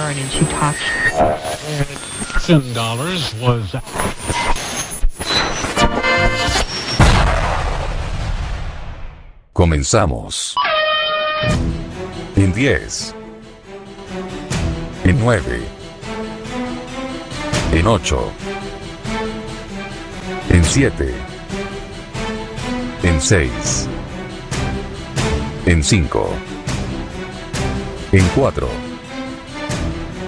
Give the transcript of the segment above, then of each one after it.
Karen and she talks. Ten dollars was. Comenzamos. En 10. En 9. En 8. En 7. En 6. En 5. En 4.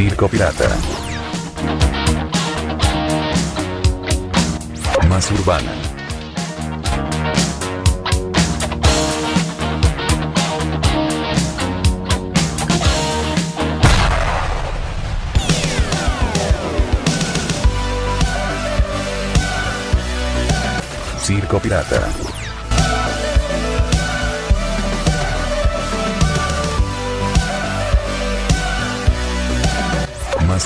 Circo Pirata. Más urbana. Circo Pirata.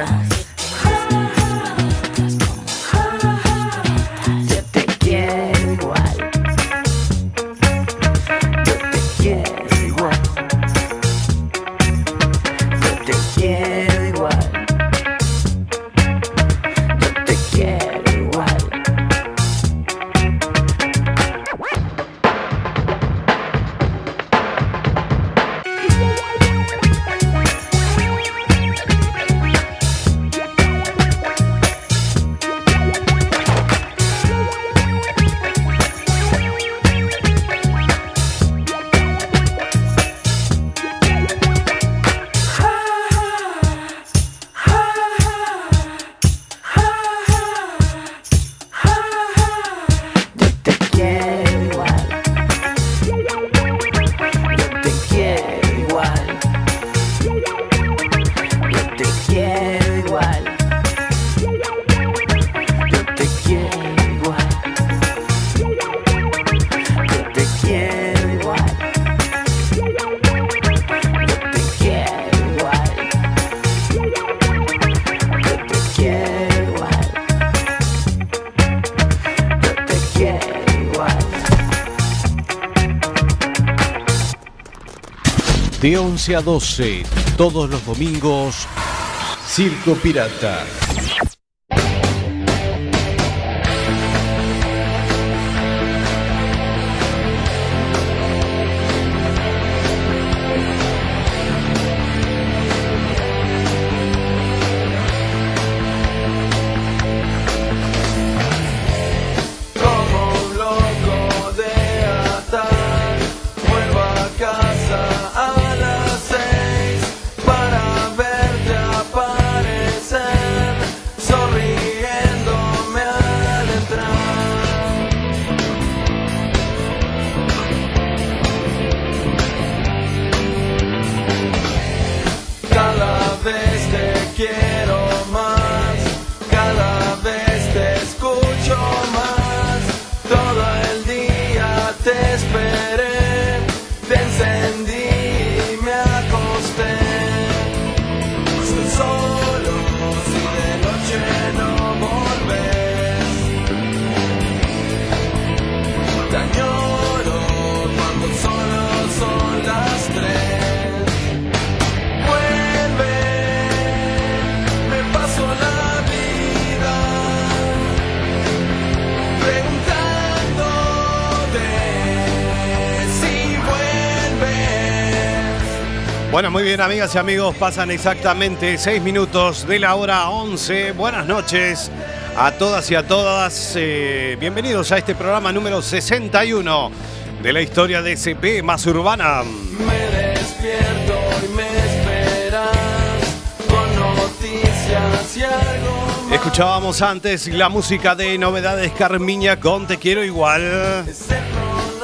Africa. De 11 a 12, todos los domingos, Circo Pirata. Bien, amigas y amigos, pasan exactamente 6 minutos de la hora 11. Buenas noches a todas y a todas. Eh, bienvenidos a este programa número 61 de la historia de SP más urbana. Me despierto y me esperas con noticias y algo más. Escuchábamos antes la música de Novedades Carmiña con Te Quiero Igual.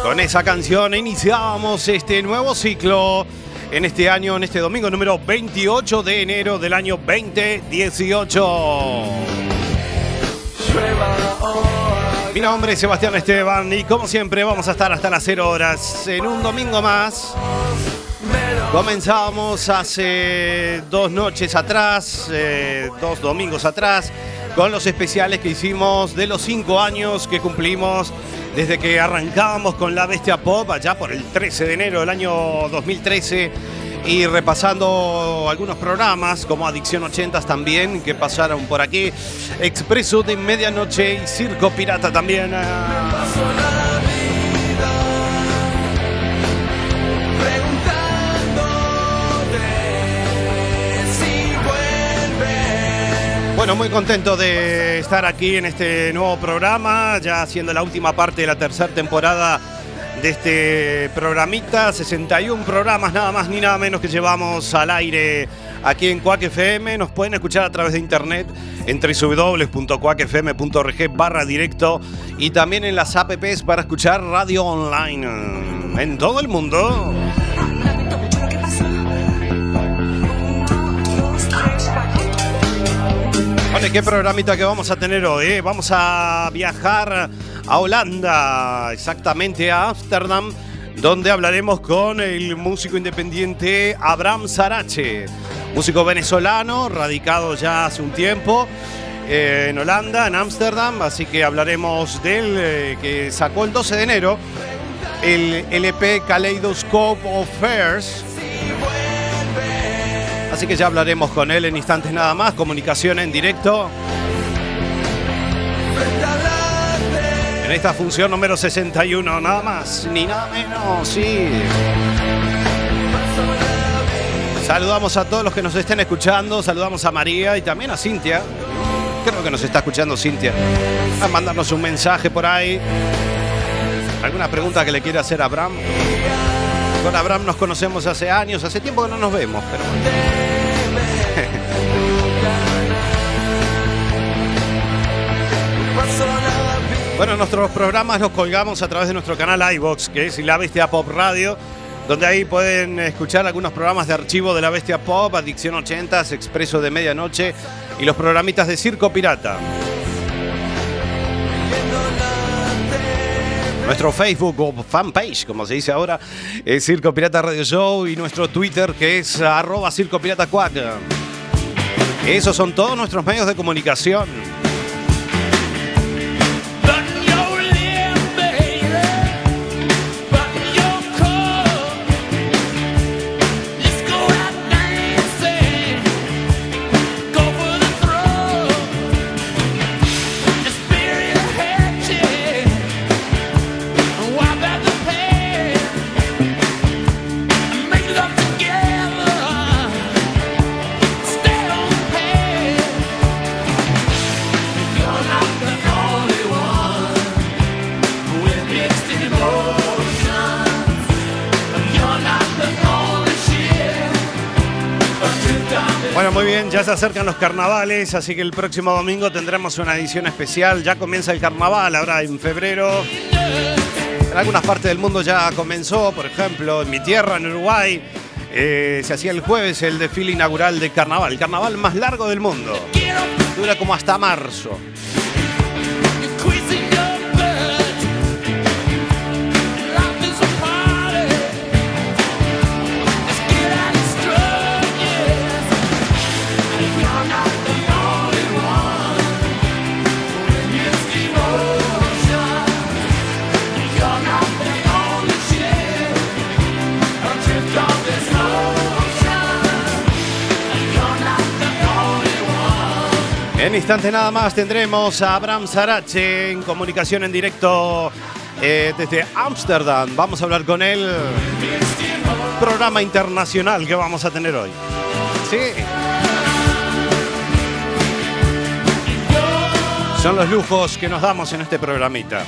Con esa canción iniciábamos este nuevo ciclo en este año, en este domingo número 28 de enero del año 2018. Llueva o Mi nombre es Sebastián Esteban y como siempre vamos a estar hasta las 0 horas en un domingo más. Comenzamos hace dos noches atrás, eh, dos domingos atrás, con los especiales que hicimos de los cinco años que cumplimos desde que arrancábamos con la Bestia Pop allá por el 13 de enero del año 2013 y repasando algunos programas como Adicción 80 también que pasaron por aquí, Expreso de Medianoche y Circo Pirata también. Bueno, muy contento de estar aquí en este nuevo programa, ya haciendo la última parte de la tercera temporada de este programita, 61 programas nada más ni nada menos que llevamos al aire aquí en Quack FM. Nos pueden escuchar a través de internet en www.quackfm.org barra directo y también en las apps para escuchar radio online en todo el mundo. Bueno, ¿qué programita que vamos a tener hoy? eh? Vamos a viajar a Holanda, exactamente a Ámsterdam, donde hablaremos con el músico independiente Abraham Sarache, músico venezolano, radicado ya hace un tiempo eh, en Holanda, en Ámsterdam, así que hablaremos de él, eh, que sacó el 12 de enero el LP Kaleidoscope of Fairs. Así que ya hablaremos con él en instantes nada más. Comunicación en directo. En esta función número 61, nada más ni nada menos, sí. Saludamos a todos los que nos estén escuchando. Saludamos a María y también a Cintia. Creo que nos está escuchando Cintia. A mandarnos un mensaje por ahí. ¿Alguna pregunta que le quiera hacer a Abraham? Con Abraham nos conocemos hace años, hace tiempo que no nos vemos, pero bueno. Bueno, nuestros programas los colgamos a través de nuestro canal iBox, que es La Bestia Pop Radio, donde ahí pueden escuchar algunos programas de archivo de La Bestia Pop, Adicción 80, Expreso de Medianoche y los programitas de Circo Pirata. Nuestro Facebook o fanpage, como se dice ahora, es Circo Pirata Radio Show y nuestro Twitter que es arroba Circo Pirata. Esos son todos nuestros medios de comunicación. Se acercan los carnavales, así que el próximo domingo tendremos una edición especial. Ya comienza el carnaval, ahora en febrero. En algunas partes del mundo ya comenzó, por ejemplo, en mi tierra, en Uruguay, eh, se hacía el jueves el desfile inaugural de carnaval, el carnaval más largo del mundo. Dura como hasta marzo. instante nada más tendremos a Abraham Sarache en comunicación en directo eh, desde Ámsterdam. Vamos a hablar con él. Programa internacional que vamos a tener hoy. Sí. Son los lujos que nos damos en este programita.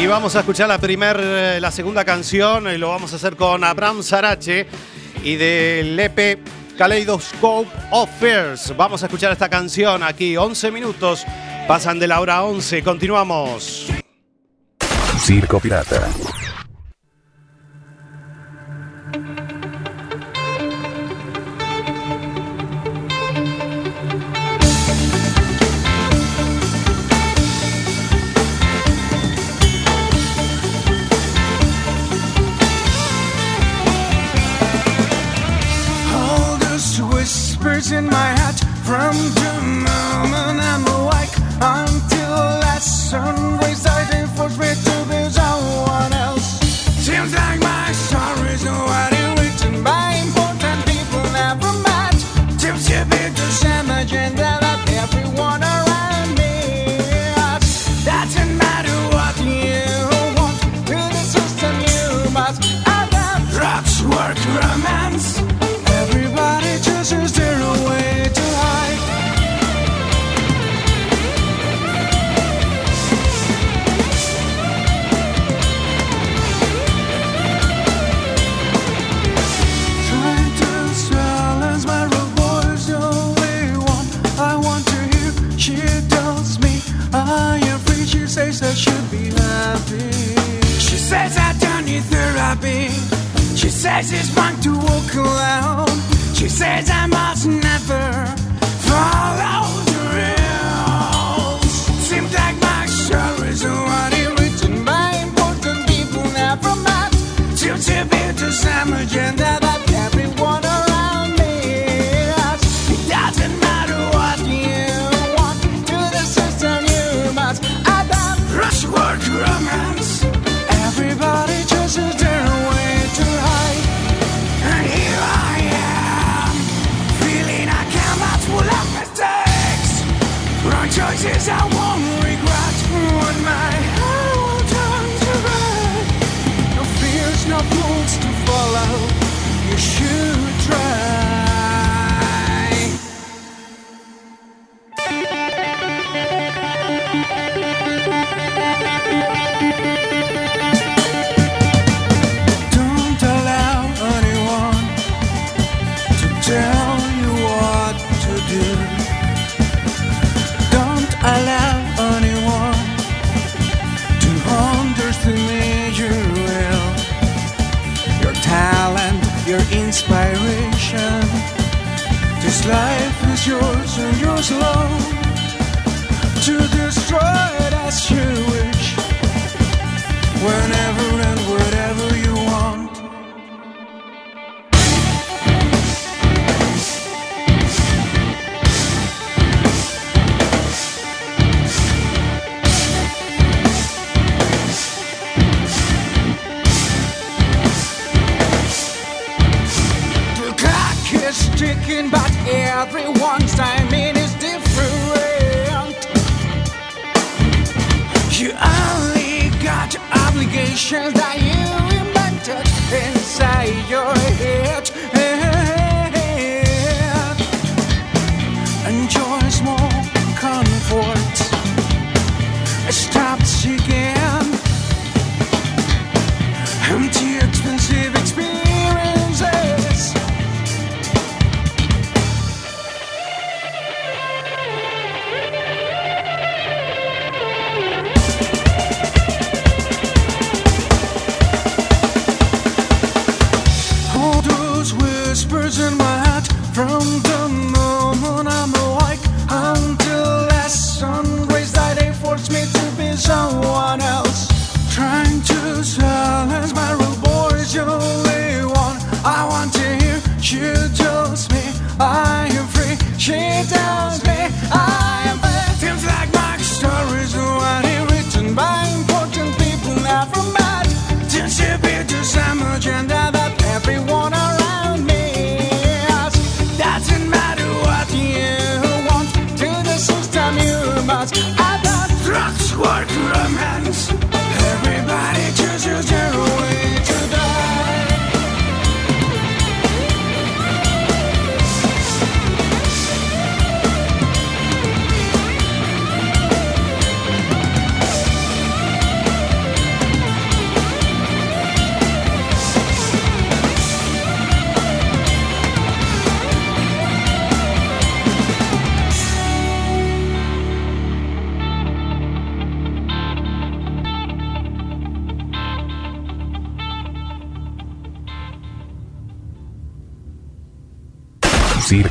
Y vamos a escuchar la primer, eh, la segunda canción, y lo vamos a hacer con Abraham Sarache y del EP Kaleidoscope of Fears. Vamos a escuchar esta canción aquí, 11 minutos, pasan de la hora 11, continuamos. Circo Pirata. in my hat from the moment I'm awake until that sunrise I did for it. happy. She says it's wrong to walk alone. She says I must never follow.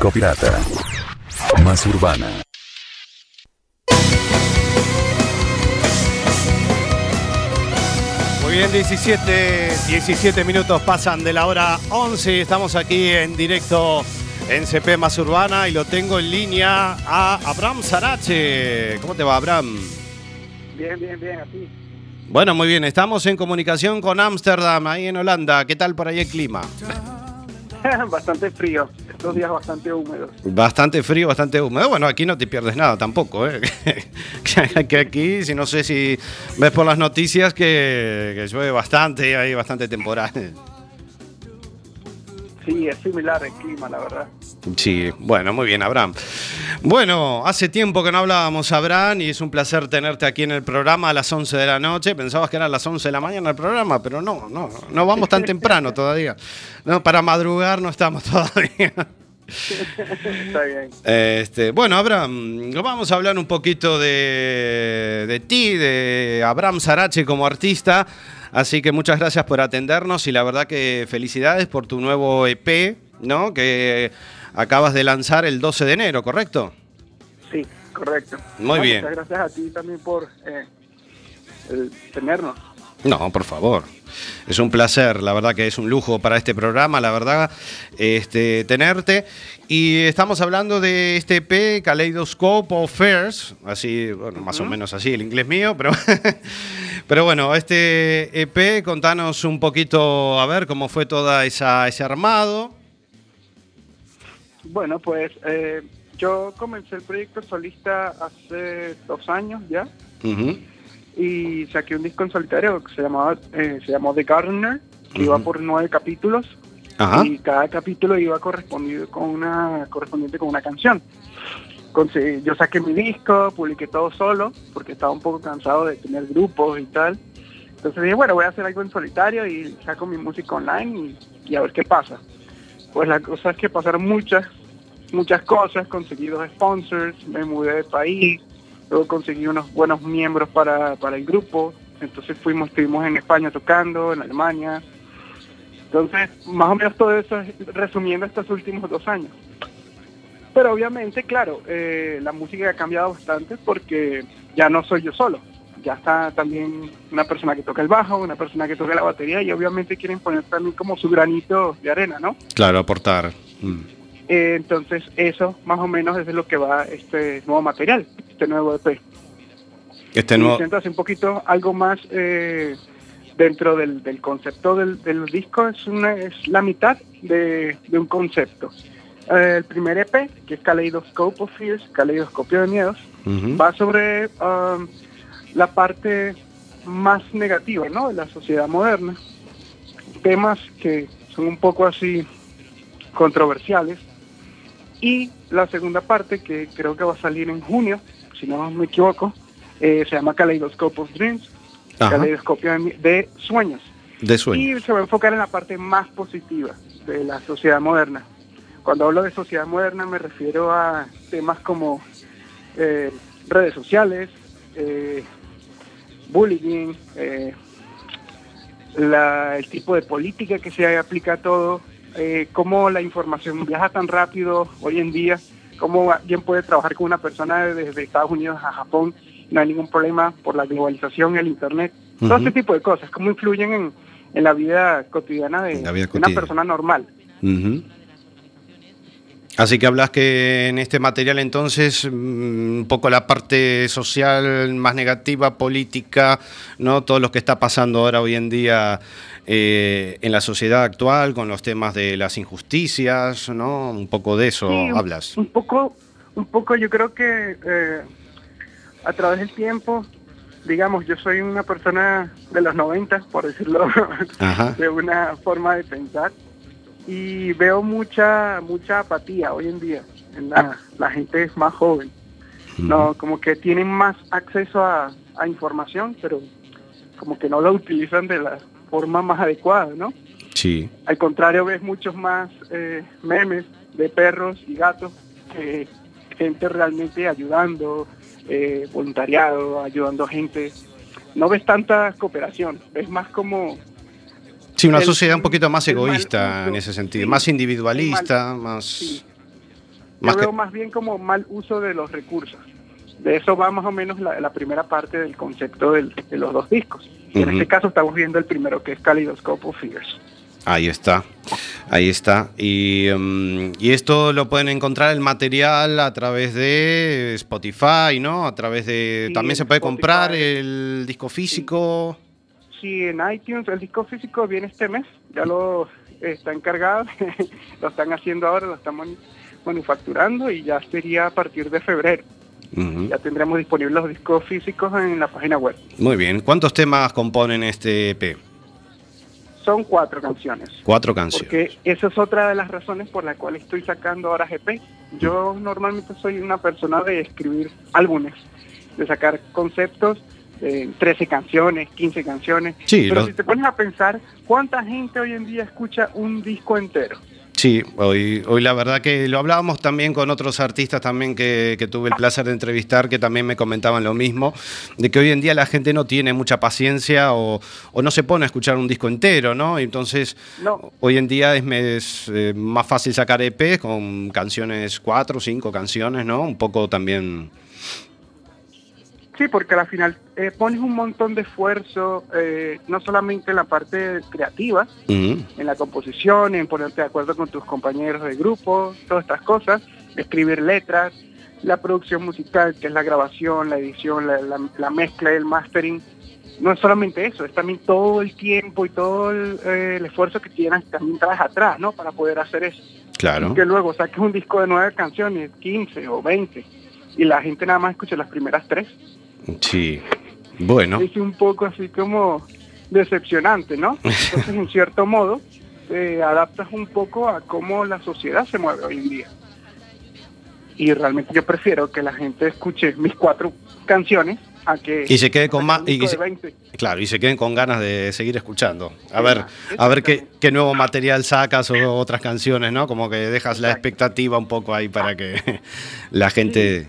Circo Pirata. Más urbana. Muy bien, 17, 17 minutos pasan de la hora 11. Estamos aquí en directo en CP Más Urbana y lo tengo en línea a Abraham Sarache. ¿Cómo te va, Abraham? Bien, bien, bien, así. Bueno, muy bien. Estamos en comunicación con Ámsterdam, ahí en Holanda. ¿Qué tal por ahí el clima? bastante frío, estos días bastante húmedos. Bastante frío, bastante húmedo. Bueno, aquí no te pierdes nada tampoco, ¿eh? que aquí, si no sé si ves por las noticias que, llueve bastante, hay bastante temporal. Sí, es similar el clima, la verdad. Sí, bueno, muy bien, Abraham. Bueno, hace tiempo que no hablábamos, Abraham, y es un placer tenerte aquí en el programa a las 11 de la noche. Pensabas que era a las 11 de la mañana el programa, pero no, no, no vamos tan temprano todavía. No, para madrugar no estamos todavía. Está bien. Este, bueno, Abraham, vamos a hablar un poquito de, de ti, de Abraham Sarache como artista. Así que muchas gracias por atendernos y la verdad que felicidades por tu nuevo EP, ¿no? Que acabas de lanzar el 12 de enero, ¿correcto? Sí, correcto. Muy bien. Muchas gracias a ti también por eh, tenernos. No, por favor. Es un placer, la verdad que es un lujo para este programa, la verdad, este, tenerte. Y estamos hablando de este EP, Kaleidoscope of Fairs, así, bueno, más o menos así el inglés mío, pero, pero bueno, este EP, contanos un poquito, a ver, cómo fue toda esa, ese armado. Bueno, pues eh, yo comencé el proyecto solista hace dos años ya. Y saqué un disco en solitario que se llamaba eh, se llamó The Gardener, que iba por nueve capítulos Ajá. y cada capítulo iba correspondido con una correspondiente con una canción. Conse- yo saqué mi disco, publiqué todo solo porque estaba un poco cansado de tener grupos y tal. Entonces dije, bueno, voy a hacer algo en solitario y saco mi música online y, y a ver qué pasa. Pues la cosa es que pasaron muchas, muchas cosas, conseguí dos sponsors, me mudé de país, luego conseguí unos buenos miembros para, para el grupo, entonces fuimos, estuvimos en España tocando, en Alemania, entonces, más o menos todo eso es resumiendo estos últimos dos años. Pero obviamente, claro, eh, la música ha cambiado bastante porque ya no soy yo solo. Ya está también una persona que toca el bajo, una persona que toca la batería y obviamente quieren poner también como su granito de arena, ¿no? Claro, aportar. Mm. Eh, entonces, eso más o menos es de lo que va este nuevo material, este nuevo EP. Este nuevo... intento hacer un poquito algo más eh, dentro del, del concepto del, del disco, es, una, es la mitad de, de un concepto. Eh, el primer EP, que es Kaleidoscope of Fears, Caleidoscopio de Miedos, va sobre um, la parte más negativa ¿no? de la sociedad moderna. Temas que son un poco así controversiales. Y la segunda parte, que creo que va a salir en junio, si no me equivoco, eh, se llama Kaleidoscope of Dreams. Caleidoscopio de, Sueños. De sueño. Y se va a enfocar en la parte más positiva de la sociedad moderna. Cuando hablo de sociedad moderna me refiero a temas como eh, redes sociales, eh, bullying, eh, la- el tipo de política que se aplica a todo, eh, cómo la información viaja tan rápido hoy en día, cómo alguien puede trabajar con una persona desde Estados Unidos a Japón, no hay ningún problema por la globalización, el Internet, todo este tipo de cosas, cómo influyen en, en la vida cotidiana de, La vida de una persona normal. Así que hablas que en este material entonces mm, un poco la parte social más negativa, política, no todo lo que está pasando ahora hoy en día eh, en la sociedad actual con los temas de las injusticias, no un poco de eso Sí, hablas. Un poco, un poco yo creo que eh, a través del tiempo, digamos, yo soy una persona de los 90, por decirlo Ajá. de una forma de pensar, y veo mucha mucha apatía hoy en día en la, la gente más joven. No, como que tienen más acceso a, a información, pero como que no lo utilizan de la forma más adecuada, ¿no? Sí. Al contrario, ves muchos más eh, memes de perros y gatos que gente realmente ayudando, eh, voluntariado, ayudando a gente. No ves tanta cooperación, ves más como Sí, una El- sociedad un poquito más egoísta uso, en ese sentido, sí, más individualista, más... sí. más Yo que- veo más bien como mal uso de los recursos. De eso va más o menos la, la primera parte del concepto del- de los dos discos. En este caso estamos viendo el primero, que es Kaleidoscope of Fears. Ahí está, ahí está. Y, y esto lo pueden encontrar el material a través de Spotify, ¿no? A través de... Sí, También se puede Spotify. comprar el disco físico. Sí, en iTunes el disco físico viene este mes, ya lo eh, está encargado, lo están haciendo ahora, lo están manu- manufacturando y ya sería a partir de febrero. Ujú. Ya tendremos disponibles los discos físicos en la página web. Muy bien. ¿Cuántos temas componen este EP? Son cuatro canciones. Cuatro canciones. Porque esa es otra de las razones por la cual estoy sacando ahora GP. Yo normalmente soy una persona de escribir álbumes, de sacar conceptos, eh, 13 canciones, 15 canciones. Sí, Pero los- si te pones a pensar, ¿cuánta gente hoy en día escucha un disco entero? Sí, hoy, hoy la verdad que lo hablábamos también con otros artistas también que, que tuve el placer de entrevistar, que también me comentaban lo mismo, de que hoy en día la gente no tiene mucha paciencia o, o no se pone a escuchar un disco entero, ¿no? Entonces, No. hoy en día es, eh, más fácil sacar EP con canciones, cuatro o cinco canciones, ¿no? Un poco también... Sí, porque al final eh, pones un montón de esfuerzo, eh, no solamente en la parte creativa, en la composición, en ponerte de acuerdo con tus compañeros de grupo, todas estas cosas, escribir letras, la producción musical, que es la grabación, la edición, la, la- la mezcla y el mastering. No es solamente eso, es también todo el tiempo y todo el, eh, el esfuerzo que tienes también traes atrás, ¿no? Para poder hacer eso. Claro. Y que luego saques un disco de nueve canciones, 15 o 20, y la gente nada más escucha las primeras tres. Sí. Bueno. Es un poco así como decepcionante, ¿no? Entonces, en cierto modo, te adaptas un poco a cómo la sociedad se mueve hoy en día. Y realmente yo prefiero que la gente escuche mis cuatro canciones a que... Y se quede con más... y- disco y se- de 20. Claro, y se queden con ganas de seguir escuchando. A Sí, ver, a ver qué, nuevo material sacas o otras canciones, ¿no? Como que dejas la expectativa un poco ahí para que la gente...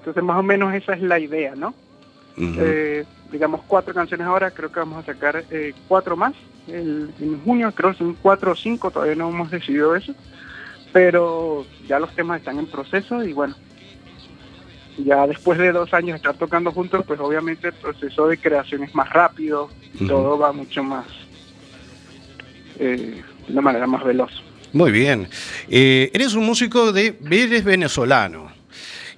Entonces, más o menos esa es la idea, ¿no? Eh, digamos, cuatro canciones ahora, creo que vamos a sacar eh, cuatro más. El- en junio creo que son cuatro o cinco, todavía no hemos decidido eso. Pero ya los temas están en proceso y bueno, ya después de dos años de estar tocando juntos, pues obviamente el proceso de creación es más rápido todo va mucho más, eh, de una manera más veloz. Muy bien. Eres un músico de... Eres venezolano.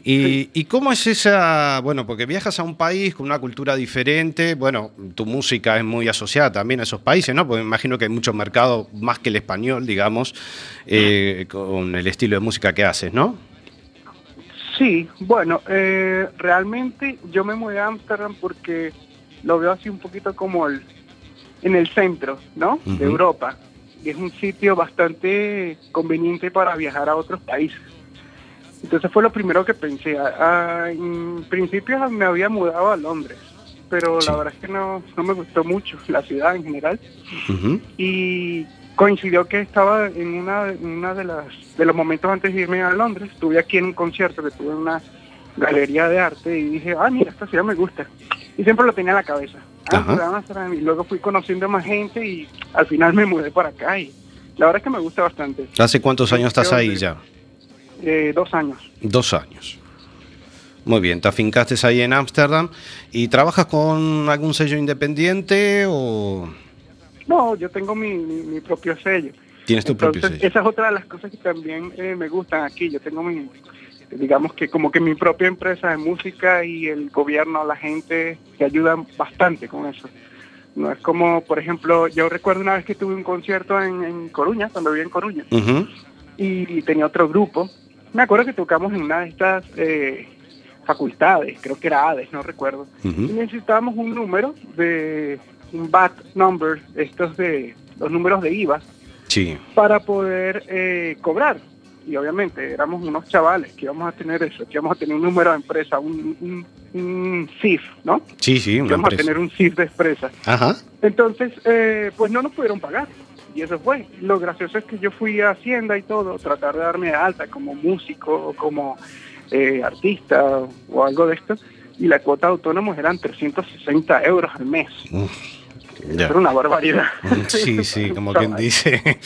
Y, ¿Y cómo es esa...? Bueno, porque viajas a un país con una cultura diferente. Bueno, tu música es muy asociada también a esos países, ¿no? Porque me imagino que hay mucho mercado, más que el español, digamos, eh, con el estilo de música que haces, ¿no? Sí, bueno, eh, realmente yo me mudé a Ámsterdam porque lo veo así un poquito como el, en el centro, ¿no? De Europa. Y es un sitio bastante conveniente para viajar a otros países. Entonces fue lo primero que pensé. Ah, ah, en principio me había mudado a Londres, pero Sí. la verdad es que no, no me gustó mucho la ciudad en general y coincidió que estaba en una, una de las de los momentos antes de irme a Londres, estuve aquí en un concierto que tuve en una galería de arte y dije, ah, mira, esta ciudad me gusta. Y siempre lo tenía en la cabeza. Ámsterdam, y luego fui conociendo más gente y al final me mudé para acá y la verdad es que me gusta bastante. ¿Hace cuántos años estás ahí ya? Eh, dos años. Dos años. Muy bien, te afincaste ahí en Ámsterdam y trabajas con algún sello independiente o No, yo tengo mi, mi, mi propio sello. tienes tu propio sello. esa es otra de las cosas que también eh, me gustan aquí. Yo tengo mi, digamos que como que mi propia empresa de música y el gobierno, la gente, que ayudan bastante con eso. No es como, por ejemplo, yo recuerdo una vez que tuve un concierto en, en Coruña, cuando vivía en Coruña, y tenía otro grupo. Me acuerdo que tocamos en una de estas eh, facultades, creo que era ADES, no recuerdo. Y necesitábamos un número de un VAT number, estos de los números de IVA, Sí. para poder eh, cobrar. Y obviamente éramos unos chavales que íbamos a tener eso, que íbamos a tener un número de empresa, un, un, un CIF, ¿no? Sí, sí, Que una íbamos a tener un CIF de empresa. Ajá. Entonces, eh, pues no nos pudieron pagar. Y eso fue. Lo gracioso es que yo fui a Hacienda y todo, tratar de darme de alta como músico como eh, artista o algo de esto. Y la cuota de autónomos eran 360 euros al mes. Ya. Era una barbaridad. Sí, sí, como quien dice.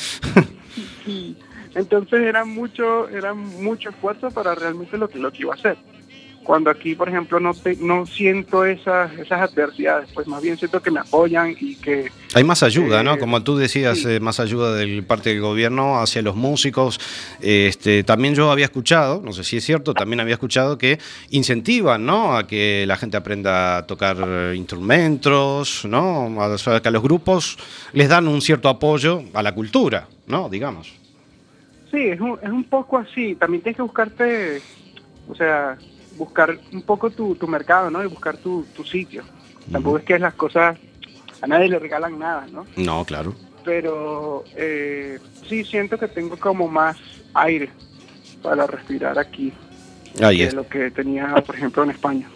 Entonces era mucho, era mucho esfuerzo para realmente lo que, lo que iba a hacer. Cuando aquí, por ejemplo, no te, no siento esas, esas adversidades, pues más bien siento que me apoyan y que Hay más ayuda, ¿no? Eh, Como tú decías, sí. eh, más ayuda del parte del gobierno hacia los músicos. Este, también yo había escuchado, no sé si es cierto, también había escuchado que incentivan, ¿no? A que la gente aprenda a tocar eh, instrumentos, ¿no? A, o sea, que a los grupos les dan un cierto apoyo a la cultura, ¿no? Digamos. Sí, es un, es un poco así. También tienes que buscarte, o sea, buscar un poco tu, tu mercado, ¿no? Y buscar tu, tu sitio. Tampoco es que las cosas, a nadie le regalan nada, ¿no? No, claro. Pero eh, sí siento que tengo como más aire para respirar aquí Ahí que está. lo que tenía, por ejemplo, en España.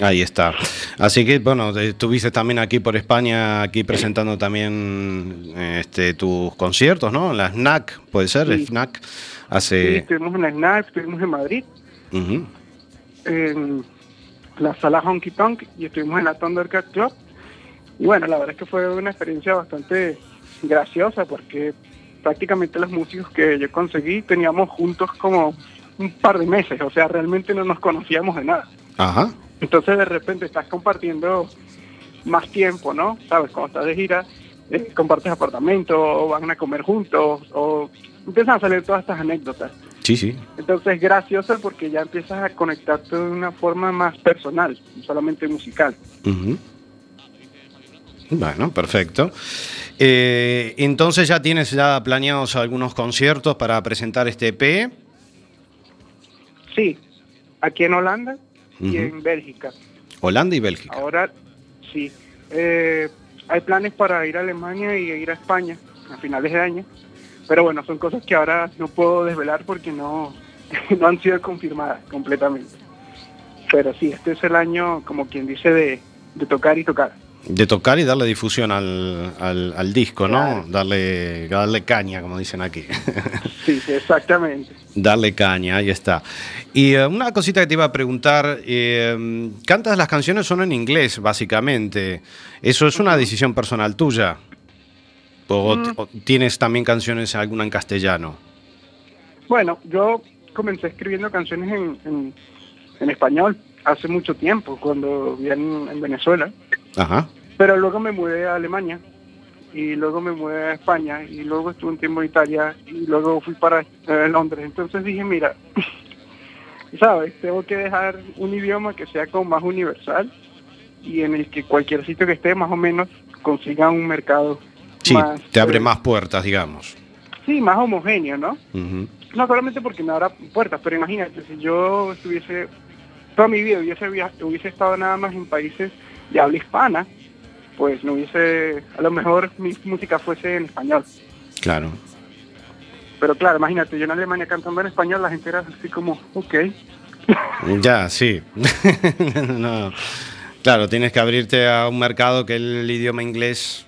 Ahí está. Así que, bueno, eh, estuviste también aquí por España, aquí presentando también este, tus conciertos, ¿no? La SNAC, puede ser, Sí. FNAC. Sí, Hace... estuvimos en la SNAP, estuvimos en Madrid. En la sala Honky Tonk y estuvimos en la Thundercat Club. Y bueno, la verdad es que fue una experiencia bastante graciosa porque prácticamente los músicos que yo conseguí teníamos juntos como un par de meses, o sea, realmente no nos conocíamos de nada. Ajá. Entonces de repente estás compartiendo más tiempo, ¿no? Sabes, cuando estás de gira, eh, compartes apartamento, o van a comer juntos, o empiezan a salir todas estas anécdotas. Sí, sí. Entonces es gracioso porque ya empiezas a conectarte de una forma más personal, no solamente musical. Ujú. Bueno, perfecto. Eh, entonces ya tienes ya planeados algunos conciertos para presentar este EP. Sí, aquí en Holanda y en Bélgica. Holanda y Bélgica. Ahora sí, eh, hay planes para ir a Alemania y ir a España a finales de año, pero bueno, son cosas que ahora no puedo desvelar porque no, no han sido confirmadas completamente. Pero sí, este es el año, como quien dice, de, de tocar y tocar. De tocar y darle difusión al, al- al disco, ¿no? Claro. Darle, darle caña, como dicen aquí. Sí, sí, exactamente. darle caña, ahí está. Y eh, una cosita que te iba a preguntar, eh, cantas las canciones son en inglés, básicamente. ¿Eso es una decisión personal tuya? ¿O, Mm. tienes también canciones alguna en castellano? Bueno, yo comencé escribiendo canciones en, en, en español hace mucho tiempo, cuando vivía en, en Venezuela. Ajá. Pero luego me mudé a Alemania y luego me mudé a España y luego estuve un tiempo en Italia y luego fui para eh, Londres. Entonces dije, mira, sabes, tengo que dejar un idioma que sea como más universal y en el que cualquier sitio que esté más o menos consiga un mercado Sí, más, te abre eh, más puertas, digamos. Sí, más homogéneo, ¿no? No solamente porque me abra puertas, pero imagínate, si yo estuviese, toda mi vida hubiese, hubiese estado nada más en países de habla hispana, pues no hubiese, a lo mejor mi música fuese en español. Claro. Pero claro, imagínate, yo en Alemania cantando en español, la gente era así como, ok, Ya, sí. No. Claro, tienes que abrirte a un mercado que el idioma inglés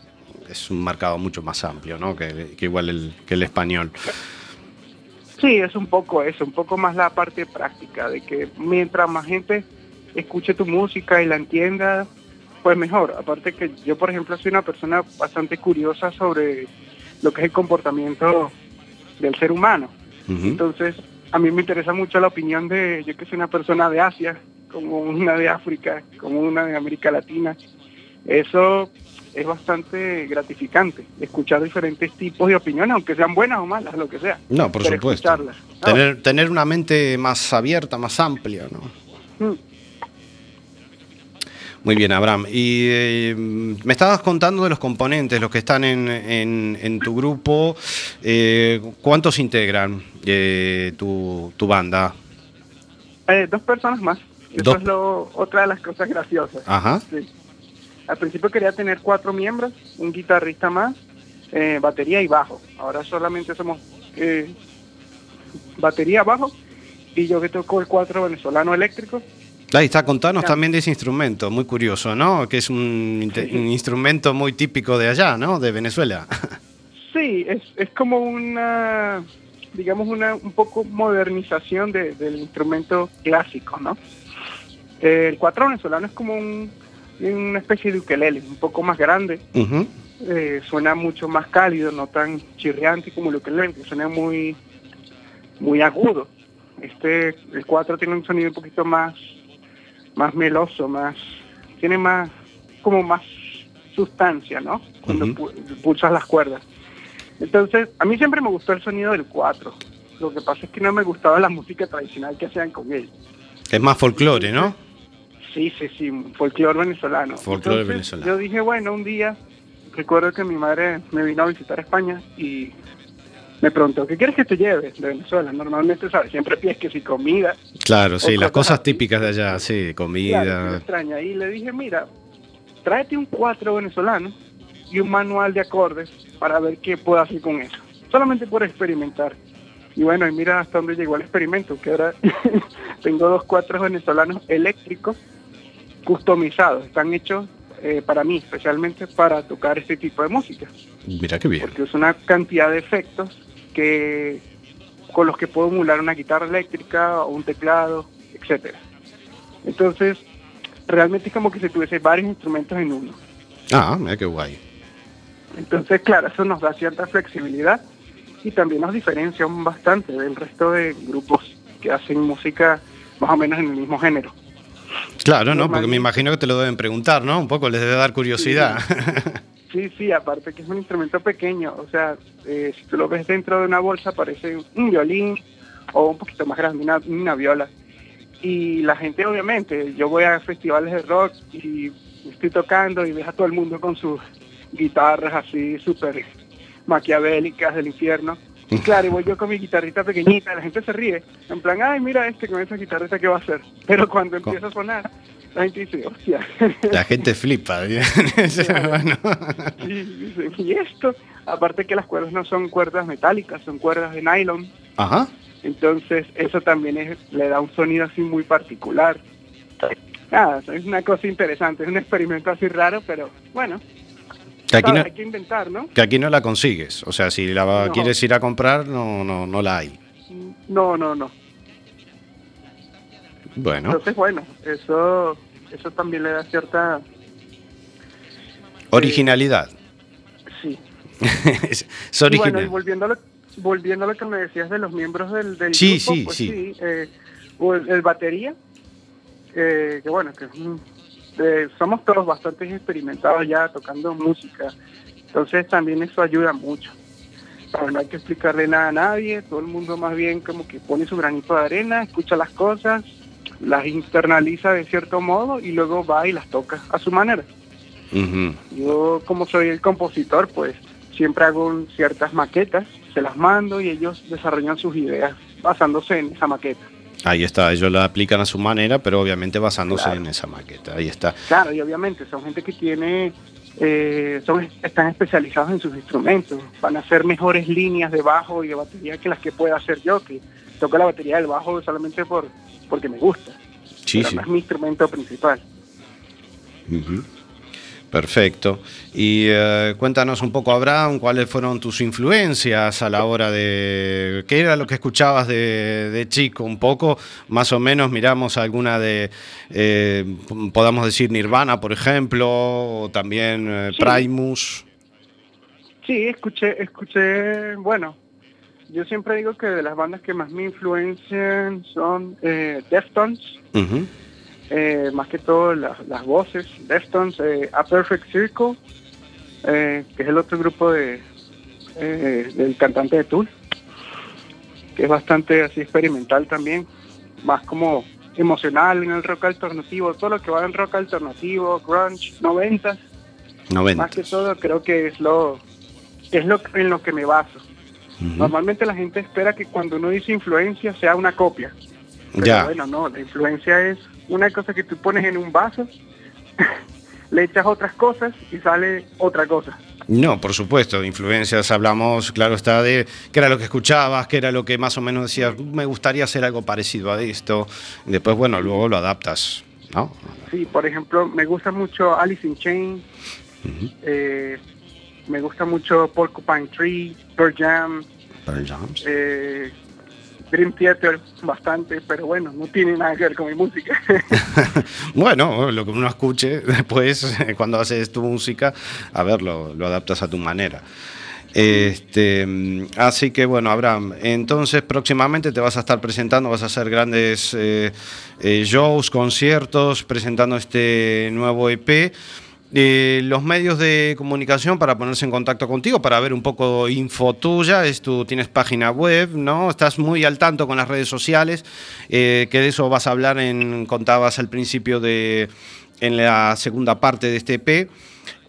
es un mercado mucho más amplio, ¿no? Que, que igual el, que el español. Sí, es un poco eso, un poco más la parte práctica, de que mientras más gente escuche tu música y la entienda, pues mejor. Aparte que yo, por ejemplo, soy una persona bastante curiosa sobre lo que es el comportamiento del ser humano. Entonces, a mí me interesa mucho la opinión de, yo que soy una persona de Asia, como una de África, como una de América Latina. Eso es bastante gratificante, escuchar diferentes tipos de opiniones, aunque sean buenas o malas, lo que sea. No, por pero supuesto. Tener, tener una mente más abierta, más amplia, ¿no? Mm. Muy bien, Abraham. Y eh, me estabas contando de los componentes, los que están en, en- en tu grupo. Eh, ¿Cuántos integran eh, tu, tu banda? Eh, dos personas más. Eso Dos- es lo, otra de las cosas graciosas. Ajá. Sí. Al principio quería tener cuatro miembros, un guitarrista más, eh, batería y bajo. Ahora solamente somos eh, batería, bajo y yo que toco el cuatro venezolano eléctrico. Ahí está, contanos también de ese instrumento, muy curioso, ¿no? Que es un, instrumento muy típico de allá, ¿no? De Venezuela. Sí, es, es como una, digamos, una un poco modernización de- del instrumento clásico, ¿no? El cuatro venezolano es como un- una especie de ukelele, un poco más grande, eh, suena mucho más cálido, no tan chirriante como el ukelele, que suena muy, muy agudo. Este, el 4 tiene un sonido un poquito más, más meloso, más, tiene más, como más sustancia, ¿no? Cuando pu- pulsas las cuerdas. Entonces, a mí siempre me gustó el sonido del 4. Lo que pasa es que no me gustaba la música tradicional que hacían con él. Es más folclore, ¿no? Sí, sí, sí, folclore venezolano. Folclore Entonces, venezolano. Yo dije, bueno, un día, recuerdo que mi madre me vino a visitar a España y me preguntó, ¿qué quieres que te lleve de Venezuela? Normalmente, ¿sabes? Siempre pides que si comida. Claro, sí, las cosas así. típicas de allá, sí, Claro, comida. extraña. Y le dije, mira, tráete un cuatro venezolano y un manual de acordes para ver qué puedo hacer con eso. Solamente por experimentar. Y bueno, y mira hasta dónde llegó el experimento, que ahora tengo dos cuatros venezolanos eléctricos customizados. Están hechos eh, para mí, especialmente para tocar este tipo de música. Mira qué bien. Porque es una cantidad de efectos que con los que puedo emular una guitarra eléctrica o un teclado, etcétera. Entonces, realmente es como que si tuviese varios instrumentos en uno. Ah, mira qué guay. Entonces, claro, eso nos da cierta flexibilidad y también nos diferencia bastante del resto de grupos que hacen música más o menos en el mismo género. Claro, ¿no? Porque me imagino que te lo deben preguntar, ¿no? Un poco les debe dar curiosidad. Sí, sí, aparte que es un instrumento pequeño, o sea, eh, si tú lo ves dentro de una bolsa parece un violín o un poquito más grande, una, una viola. Y la gente obviamente, yo voy a festivales de rock y estoy tocando y ves a todo el mundo con sus guitarras así súper maquiavélicas del infierno. Y claro, y voy yo con mi guitarrita pequeñita, la gente se ríe, en plan, ay, mira este con esa guitarrita, ¿qué va a hacer? Pero cuando empieza a sonar, la gente dice, hostia. La gente flipa. Bueno. Sí, dice, y esto, aparte que las cuerdas no son cuerdas metálicas, son cuerdas de nylon, Ajá. entonces eso también es- le da un sonido así muy particular. Nada, es una cosa interesante, es un experimento así raro, pero bueno, Que aquí, no, ¿sabes? hay que inventar, ¿no? que aquí no la consigues. O sea, si la No. quieres ir a comprar, no, no, no la hay. No, no, no. Bueno, Entonces, bueno, eso, eso también le da cierta, originalidad. sí. es es Y original. bueno, y volviendo a, lo, volviendo a lo que me decías de los miembros del, del Sí, grupo, sí, pues sí. eh, o el, el batería, eh, que bueno, que es un- eh, somos todos bastante experimentados ya tocando música, entonces también eso ayuda mucho. Pero no hay que explicarle nada a nadie, todo el mundo más bien como que pone su granito de arena, escucha las cosas, las internaliza de cierto modo y luego va y las toca a su manera. Yo, como soy el compositor, pues siempre hago ciertas maquetas, se las mando y ellos desarrollan sus ideas basándose en esa maqueta. Ahí está, ellos la aplican a su manera, pero obviamente basándose Claro. en esa maqueta. Ahí está. Claro, y obviamente son gente que tiene, eh, son, están especializados en sus instrumentos, van a hacer mejores líneas de bajo y de batería que las que pueda hacer yo, que toco la batería del bajo solamente por porque me gusta. Sí, pero sí. no es mi instrumento principal. Perfecto. Y eh, cuéntanos un poco, Abraham, cuáles fueron tus influencias a la hora de... ¿Qué era lo que escuchabas de, de chico? Un poco, más o menos, miramos alguna de, eh, podamos decir, Nirvana, por ejemplo, o también eh, Sí. Primus. Sí, escuché, escuché, bueno, yo siempre digo que de las bandas que más me influencian son eh, Deftones, Ujú. Eh, más que todo las, las voces, Deftones, eh, A Perfect Circle, eh, que es el otro grupo de eh, del cantante de Tool, que es bastante así experimental también, más como emocional en el rock alternativo, todo lo que va en rock alternativo, grunge, noventas, 90. más que todo creo que es lo es lo en lo que me baso. Normalmente la gente espera que cuando uno dice influencia sea una copia. Pero Ya. bueno, no, la influencia es una cosa que tú pones en un vaso, le echas otras cosas y sale otra cosa. No, por supuesto, influencias hablamos, claro está, de qué era lo que escuchabas, qué era lo que más o menos decías, me gustaría hacer algo parecido a esto. Y después, bueno, luego lo adaptas, ¿no? Sí, por ejemplo, me gusta mucho Alice in Chains, eh, me gusta mucho Porcupine Tree, Pearl Jam, Pearl Jams. eh, Dream Theater bastante, pero bueno, no tiene nada que ver con mi música. Bueno, lo que uno escuche después, cuando haces tu música, a ver, lo, adaptas a tu manera. Este, así que bueno, Abraham, entonces próximamente te vas a estar presentando, vas a hacer grandes eh, eh, shows, conciertos, presentando este nuevo EP. Eh, los medios de comunicación para ponerse en contacto contigo, para ver un poco info tuya, es tú tienes página web, ¿no? Estás muy al tanto con las redes sociales, eh, que de eso vas a hablar en, contabas al principio de, en la segunda parte de este EP.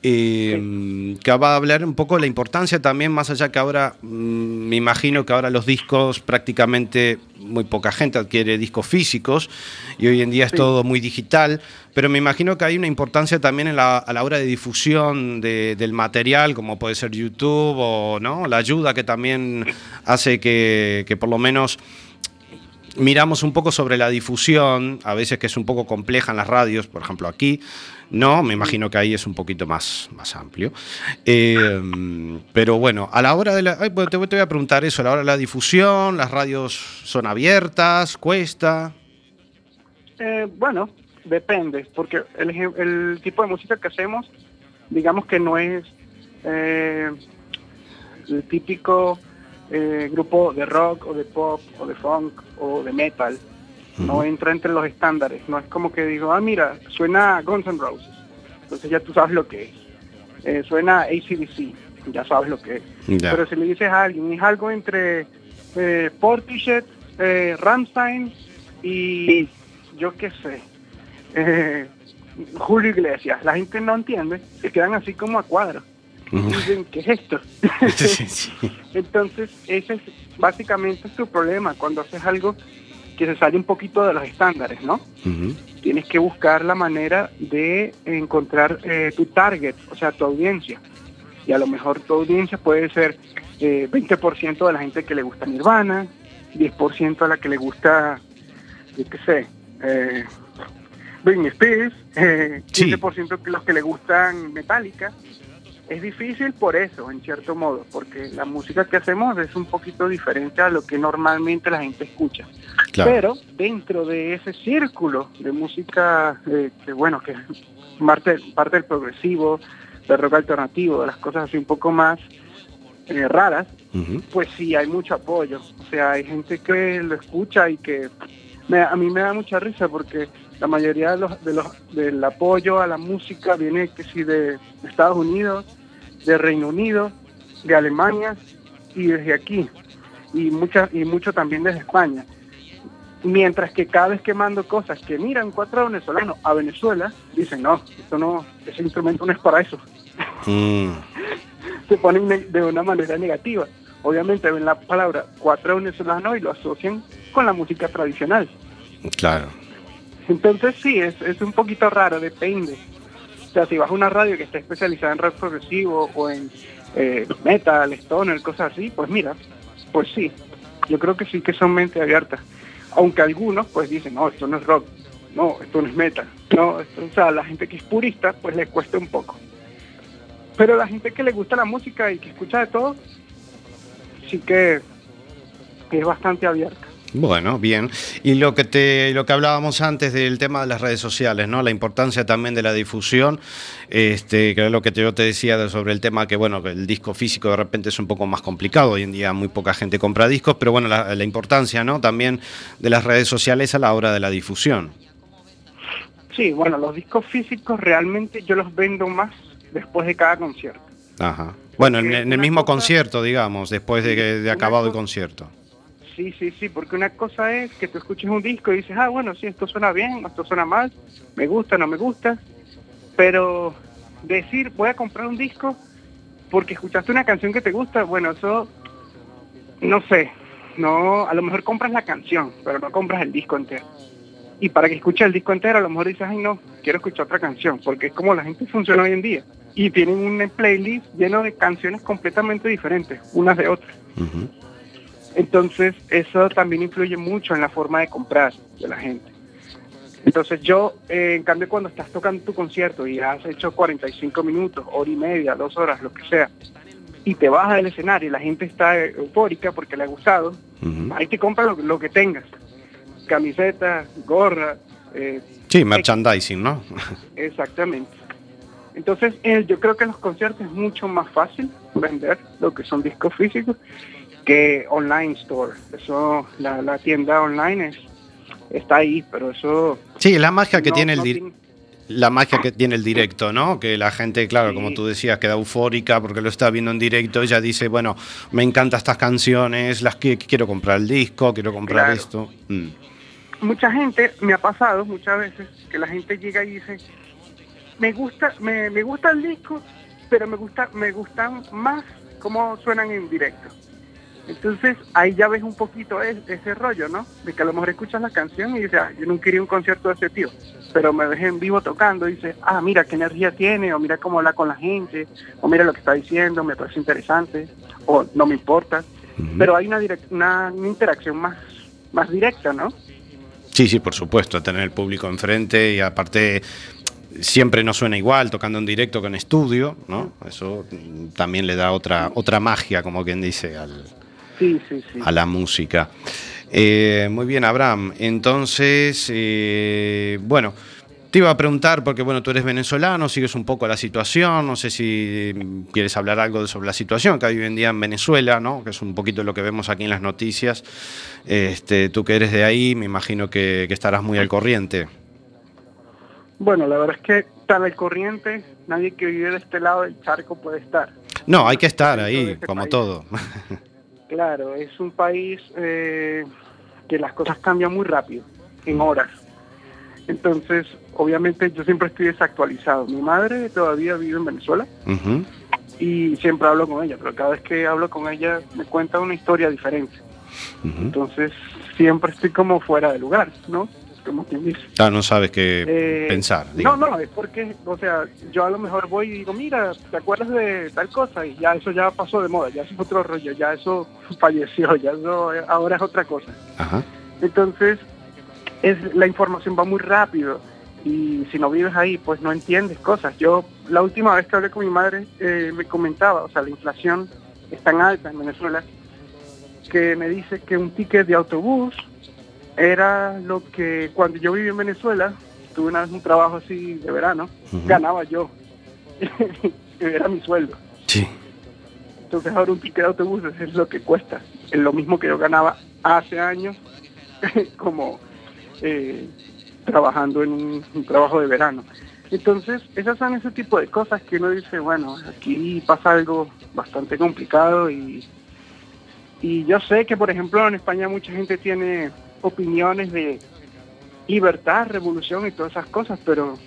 Eh, que va a hablar un poco de la importancia también, más allá que ahora, mm, me imagino que ahora los discos prácticamente muy poca gente adquiere discos físicos y hoy en día es Sí. todo muy digital, pero me imagino que hay una importancia también en la- a la hora de difusión de- del material, como puede ser YouTube o no, la ayuda que también hace que, que por lo menos miramos un poco sobre la difusión, a veces que es un poco compleja en las radios, por ejemplo aquí, no, me imagino que ahí es un poquito más, más amplio. Eh, pero bueno, a la hora de la... bueno, te, voy- a preguntar eso, a la hora de la difusión, las radios son abiertas, cuesta... Eh, bueno, depende, porque el, el tipo de música que hacemos, digamos que no es eh, el típico eh, grupo de rock o de pop o de funk o de metal. No entra entre los estándares. No es como que digo, ah, mira, suena Guns N' Roses. Entonces ya tú sabes lo que es. Eh, suena ACDC, ya sabes lo que es. Ya. Pero si le dices a alguien, es algo entre eh, Portishead, eh, Rammstein y yo qué sé, eh, Julio Iglesias. La gente no entiende, se quedan así como a cuadros. Dicen, ¿qué es esto? Entonces, ese es básicamente tu problema cuando haces algo que se sale un poquito de los estándares, ¿no? Tienes que buscar la manera de encontrar eh, tu target, o sea, tu audiencia. Y a lo mejor tu audiencia puede ser eh, 20% de la gente que le gusta Nirvana, 10% a la que le gusta, yo qué sé, eh, Britney Spears, eh, Sí. 15% que los que le gustan Metallica. Es difícil por eso, en cierto modo, porque la música que hacemos es un poquito diferente a lo que normalmente la gente escucha. Claro. Pero dentro de ese círculo de música, eh, que bueno, que es parte, parte del progresivo, del rock alternativo, de las cosas así un poco más eh, raras, pues sí, hay mucho apoyo. O sea, hay gente que lo escucha y que me- a mí me da mucha risa porque la mayoría de los, de los, del apoyo a la música viene que sí de Estados Unidos, de Reino Unido, de Alemania y desde aquí. Y, mucha, y mucho también desde España. Mientras que cada vez que mando cosas que miran cuatro venezolanos a Venezuela, dicen, no, esto no, ese instrumento no es para eso Mm. se ponen ne- de una manera negativa. Obviamente ven la palabra cuatro venezolanos y lo asocian con la música tradicional. Claro. Entonces sí, es, es un poquito raro, depende. O sea, si vas a una radio que está especializada en rock progresivo o en eh, metal, stoner, cosas así, pues mira, pues sí, yo creo que sí que son mente abiertas. Aunque algunos pues dicen, no, esto no es rock, no, esto no es metal. No, esto- o sea, la gente que es purista pues le cuesta un poco. Pero la gente que le gusta la música y que escucha de todo, sí que es bastante abierta. Bueno, bien. Y lo que te, lo que hablábamos antes del tema de las redes sociales, ¿no? La importancia también de la difusión, este, que es lo que yo te decía de- sobre el tema que bueno, que el disco físico de repente es un poco más complicado. Hoy en día muy poca gente compra discos, pero bueno, la, la importancia, ¿no? También de las redes sociales a la hora de la difusión. Sí, bueno, los discos físicos realmente yo los vendo más después de cada concierto. Ajá. Bueno, en, el mismo cosa- concierto, digamos, después de, que- de acabado el co- concierto. Sí, sí, sí, porque una cosa es que tú escuches un disco y dices, ah, bueno, sí, esto suena bien, esto suena mal, me gusta, no me gusta, pero decir, voy a comprar un disco porque escuchaste una canción que te gusta, bueno, eso, no sé, no, a lo mejor compras la canción, pero no compras el disco entero. Y para que escuches el disco entero, a lo mejor dices, ay no, quiero escuchar otra canción, porque es como la gente funciona hoy en día. Y tienen un playlist lleno de canciones completamente diferentes, unas de otras. Entonces, eso también influye mucho en la forma de comprar de la gente. Entonces, yo, eh, en cambio, cuando estás tocando tu concierto y has hecho 45 minutos, hora y media, dos horas, lo que sea, y te bajas del escenario y la gente está eufórica porque le ha gustado, Ujú. ahí te compras lo, lo que tengas. Camiseta, gorra, eh, Sí, merchandising, ¿no? Exactamente. Entonces, eh, yo creo que en los conciertos es mucho más fácil vender lo que son discos físicos que online store. Eso, la, la tienda online es, está ahí, pero eso... Sí, la magia que no- tiene el no tiene- la magia que tiene el directo, ¿no? Que la gente, claro, Sí. como tú decías, queda eufórica porque lo está viendo en directo. Ella dice, bueno, me encantan estas canciones, las que quiero comprar el disco, quiero comprar Claro. esto. Mm. mucha gente, me ha pasado muchas veces, que la gente llega y dice, me gusta, me, me gusta el disco, pero me gusta, me gustan más cómo suenan en directo. Entonces ahí ya ves un poquito es- ese rollo, ¿no? De que a lo mejor escuchas la canción y dices, ah, yo nunca iría a un concierto de ese tío, pero me ves en vivo tocando y dices, ah, mira qué energía tiene, o mira cómo habla con la gente, o mira lo que está diciendo, me parece interesante, o no me importa. Pero hay una, una, una interacción más, más directa, ¿no? Sí, sí, por supuesto, tener el público enfrente y aparte siempre no suena igual tocando en directo que en estudio, ¿no? Eso también le da otra, otra magia, como quien dice, al, Sí, sí, sí. a la música. Eh, muy bien, Abraham. Entonces, eh, bueno, te iba a preguntar, porque bueno, tú eres venezolano, sigues un poco la situación, no sé si mm, quieres hablar algo sobre la situación que hay hoy en día en Venezuela, ¿no? que es un poquito lo que vemos aquí en las noticias. Este, tú que eres de ahí, me imagino que, que estarás muy al corriente. Bueno, la verdad es que tan al corriente, nadie que vive de este lado del charco puede estar. No, hay que estar ahí, como país. todo. Claro, es un país eh, que las cosas cambian muy rápido, en horas. Entonces, obviamente yo siempre estoy desactualizado. Mi madre todavía vive en Venezuela y siempre hablo con ella, pero cada vez que hablo con ella me cuenta una historia diferente. Entonces, siempre estoy como fuera de lugar, ¿no? Como quien dice. Ah, no sabes qué Eh, pensar. No, digamos. no, es porque, o sea, yo a lo mejor voy y digo, mira, ¿te acuerdas de tal cosa? Y ya eso ya pasó de moda, ya eso es otro rollo, ya eso falleció, ya eso eh, ahora es otra cosa. Ajá. Entonces, es, la información va muy rápido y si no vives ahí, pues no entiendes cosas. Yo, la última vez que hablé con mi madre, eh, me comentaba, o sea, la inflación es tan alta en Venezuela que me dice que un ticket de autobús era lo que cuando yo viví en Venezuela, tuve una vez un trabajo así de verano, ganaba yo. era mi sueldo. Sí. Entonces ahora un ticket de autobús es lo que cuesta. Es lo mismo que yo ganaba hace años como eh, trabajando en un, un trabajo de verano. Entonces, esas son ese tipo de cosas que uno dice, bueno, aquí pasa algo bastante complicado y, y yo sé que, por ejemplo, en España mucha gente tiene opiniones de libertad, revolución y todas esas cosas, pero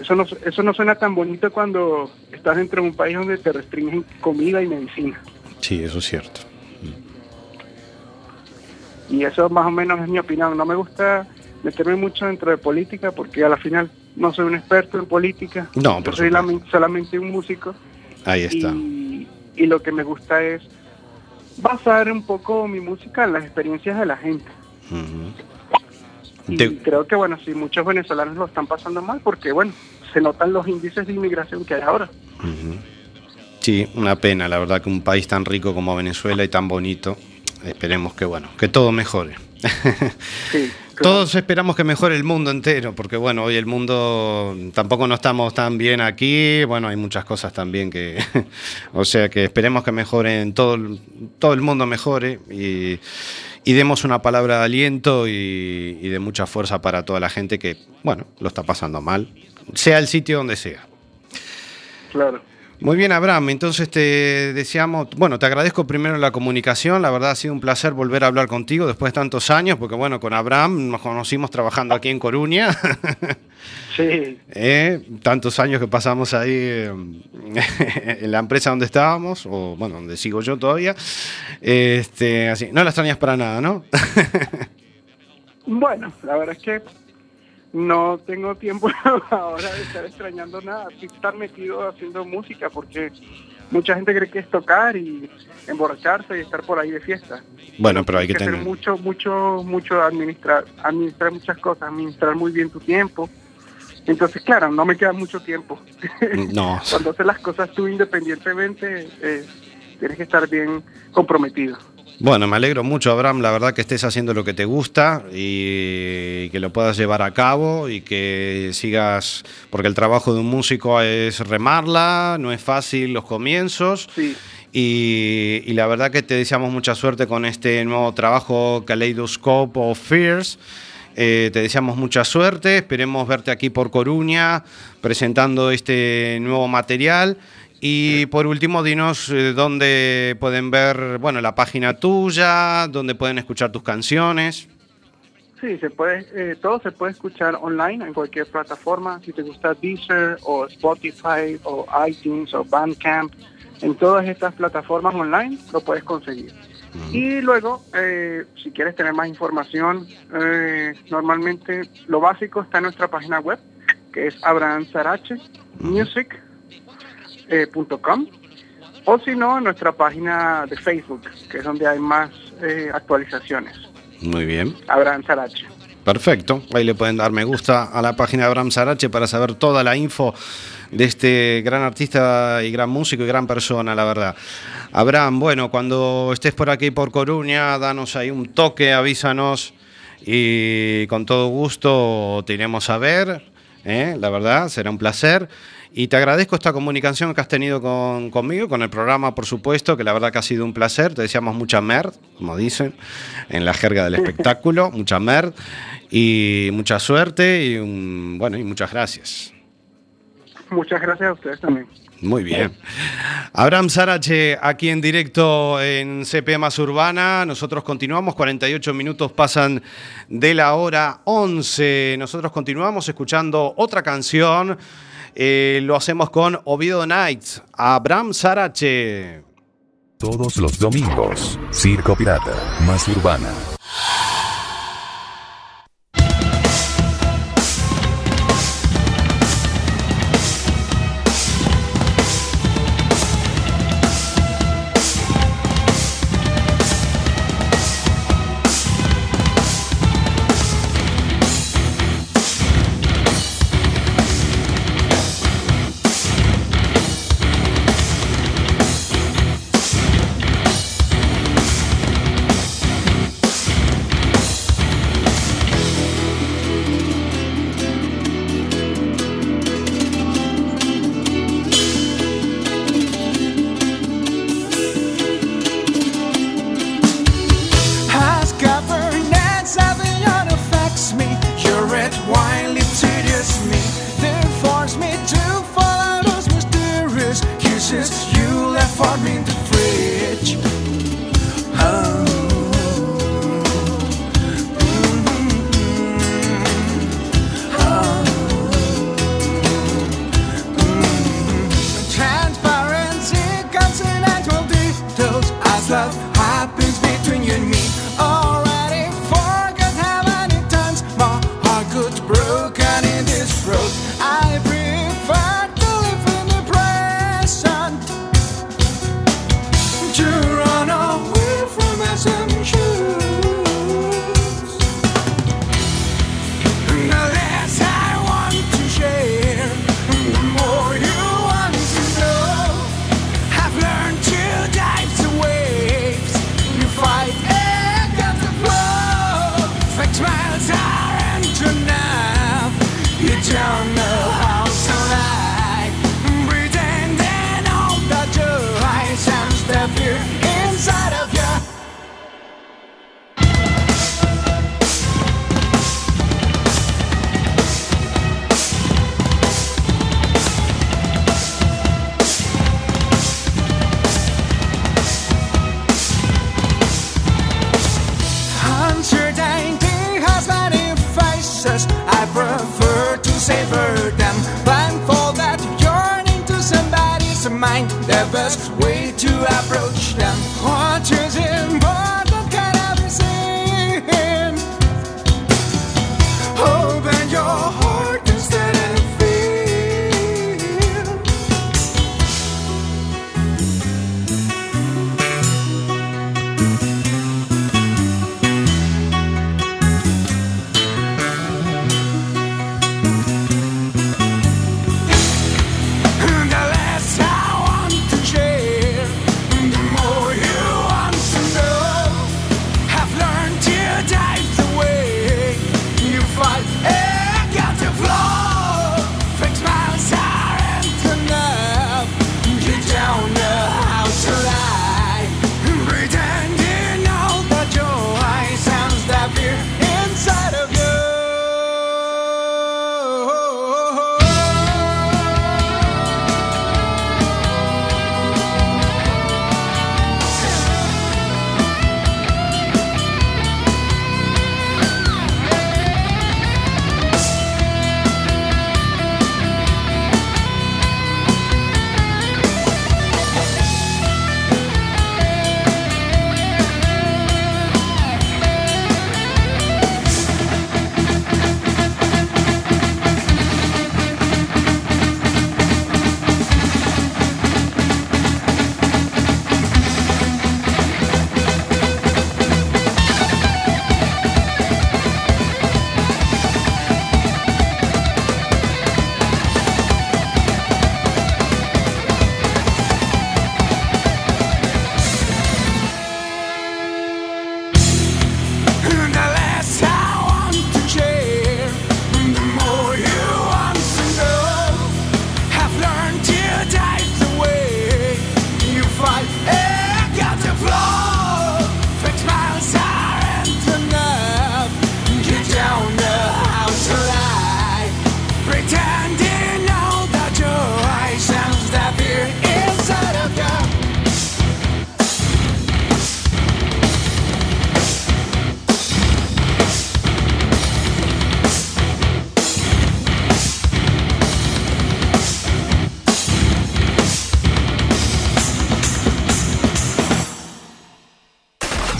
eso no, eso no suena tan bonito cuando estás dentro de un país donde te restringen comida y medicina. Sí, eso es cierto. Y eso más o menos es mi opinión. No me gusta meterme mucho dentro de política porque a la final no soy un experto en política. No, Yo por soy solamente un músico Ahí está. y, y lo que me gusta es basar un poco mi música en las experiencias de la gente. Ujú. Y Te- creo que, bueno, sí, muchos venezolanos lo están pasando mal porque, bueno, se notan los índices de inmigración que hay ahora. Ujú. Sí, una pena, la verdad que un país tan rico como Venezuela y tan bonito, esperemos que bueno, que todo mejore. Sí, claro. Todos esperamos que mejore el mundo entero, porque bueno, hoy el mundo tampoco no estamos tan bien aquí, bueno, hay muchas cosas también que, o sea que esperemos que mejoren, todo, el- todo el mundo mejore y, y demos una palabra de aliento y, de mucha fuerza para toda la gente que, bueno, lo está pasando mal, sea el sitio donde sea. Claro. Muy bien, Abraham. Entonces te deseamos, bueno, te agradezco primero la comunicación. La verdad ha sido un placer volver a hablar contigo después de tantos años, porque bueno, con Abraham nos conocimos trabajando aquí en Coruña. Sí, Eh, tantos años que pasamos ahí eh, en la empresa donde estábamos, o bueno, donde sigo yo todavía. Este, así, no la extrañas para nada, ¿no? bueno, la verdad es que no tengo tiempo ahora de estar extrañando nada, sí estar metido haciendo música porque mucha gente cree que es tocar y emborracharse y estar por ahí de fiesta. bueno, pero hay que hacer tener. mucho, mucho, mucho administrar, administrar muchas cosas, administrar muy bien tu tiempo. Entonces, claro, no me queda mucho tiempo. No, Cuando haces las cosas tú independientemente, eh, tienes que estar bien comprometido. Bueno, me alegro mucho, Abraham, la verdad que estés haciendo lo que te gusta y que lo puedas llevar a cabo y que sigas, porque el trabajo de un músico es remarla, no es fácil los comienzos. Sí. Y, y la verdad que te deseamos mucha suerte con este nuevo trabajo Kaleidoscope of Fears. Eh, te deseamos mucha suerte, esperemos verte aquí por Coruña presentando este nuevo material. Y por último, dinos eh, dónde pueden ver, bueno, la página tuya, dónde pueden escuchar tus canciones. Sí, se puede, eh, todo se puede escuchar online en cualquier plataforma. Si te gusta Deezer o Spotify o iTunes o Bandcamp, en todas estas plataformas online lo puedes conseguir. Y luego, eh, si quieres tener más información, eh, normalmente lo básico está en nuestra página web, que es abrahamsarachemusic.com o si no, nuestra página de Facebook, que es donde hay más eh, actualizaciones. Muy bien. Abraham Sarache. Perfecto, ahí le pueden dar me gusta a la página de Abraham Sarache para saber toda la info de este gran artista y gran músico y gran persona, la verdad. Abraham, bueno, cuando estés por aquí por Coruña, danos ahí un toque, avísanos y con todo gusto te iremos a ver, ¿eh? la verdad, será un placer. Y te agradezco esta comunicación que has tenido con, conmigo, con el programa, por supuesto, que la verdad que ha sido un placer. Te deseamos mucha merd, como dicen, en la jerga del espectáculo, mucha merd y mucha suerte y un- bueno y muchas gracias. Muchas gracias a ustedes también. Muy bien. Abraham Sarache, aquí en directo en CP Más Urbana. Nosotros continuamos, 48 minutos pasan de la hora 11. Nosotros continuamos escuchando otra canción. Eh, lo hacemos con Oviedo Nights. Abraham Sarache. Todos los domingos, Circo Pirata, más urbana.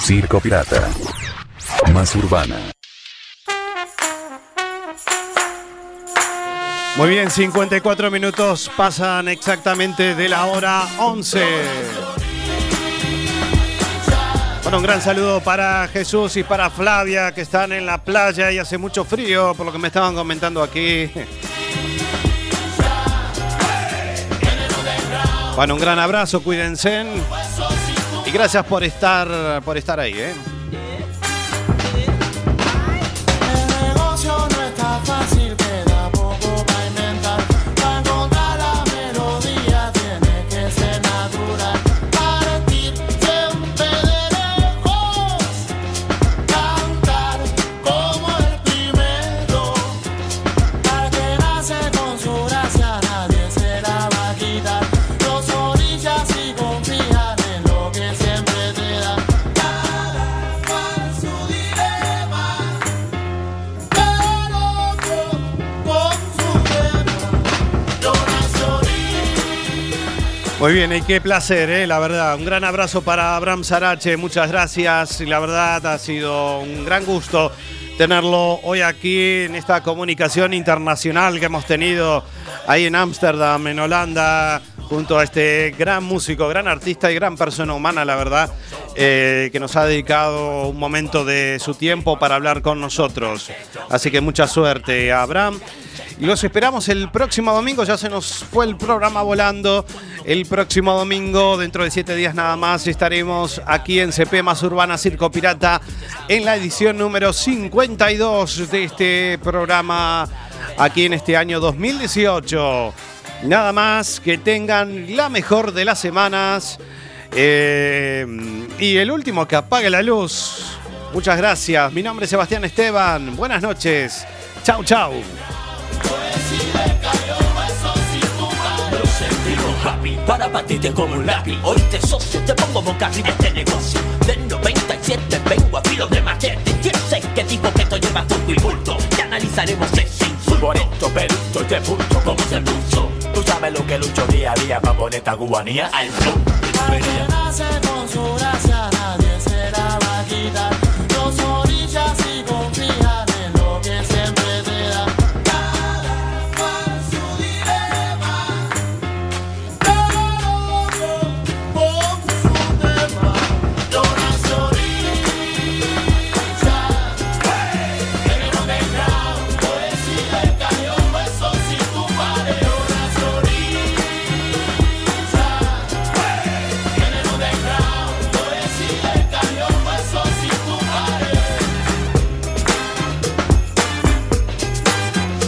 Circo Pirata. Más urbana. Muy bien, 54 minutos pasan exactamente de la hora 11. Bueno, un gran saludo para Jesús y para Flavia que están en la playa y hace mucho frío, por lo que me estaban comentando aquí. Bueno, un gran abrazo, cuídense. Y gracias por estar, por estar ahí, ¿eh? Muy bien, y qué placer, ¿eh? la verdad. Un gran abrazo para Abraham Sarache, muchas gracias. La verdad ha sido un gran gusto tenerlo hoy aquí en esta comunicación internacional que hemos tenido ahí en Ámsterdam, en Holanda, junto a este gran músico, gran artista y gran persona humana, la verdad, eh, que nos ha dedicado un momento de su tiempo para hablar con nosotros. Así que mucha suerte, Abraham. Y los esperamos el próximo domingo, ya se nos fue el programa volando. El próximo domingo, dentro de siete días nada más, estaremos aquí en CP Más Urbana Circo Pirata en la edición número 52 de este programa aquí en este año 2018. Nada más, que tengan la mejor de las semanas. Eh, y el último que apague la luz. Muchas gracias. Mi nombre es Sebastián Esteban. Buenas noches. Chau, chau. happy para batirte como un lápiz. Hoy te socio, te pongo boca arriba este negocio. Del 97 vengo a filo de machete. ¿Quién sé que dijo que esto lleva turco y bulto? analizaremos sexy. Soy bonito, pelucho y te punto como se lucho. Tú sabes lo que lucho día a día para poner esta cubanía al flow. con su gracia, nadie se la va a quitar. Dos orillas